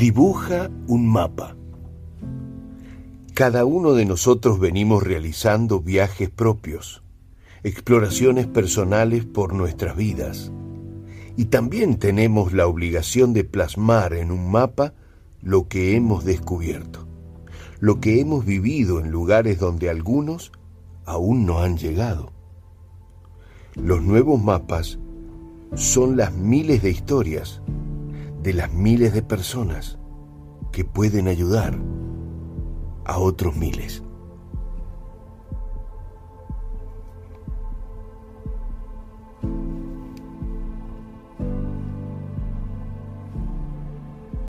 Dibuja un mapa. Cada uno de nosotros venimos realizando viajes propios, exploraciones personales por nuestras vidas. Y también tenemos la obligación de plasmar en un mapa lo que hemos descubierto, lo que hemos vivido en lugares donde algunos aún no han llegado. Los nuevos mapas son las miles de historias de las miles de personas que pueden ayudar a otros miles.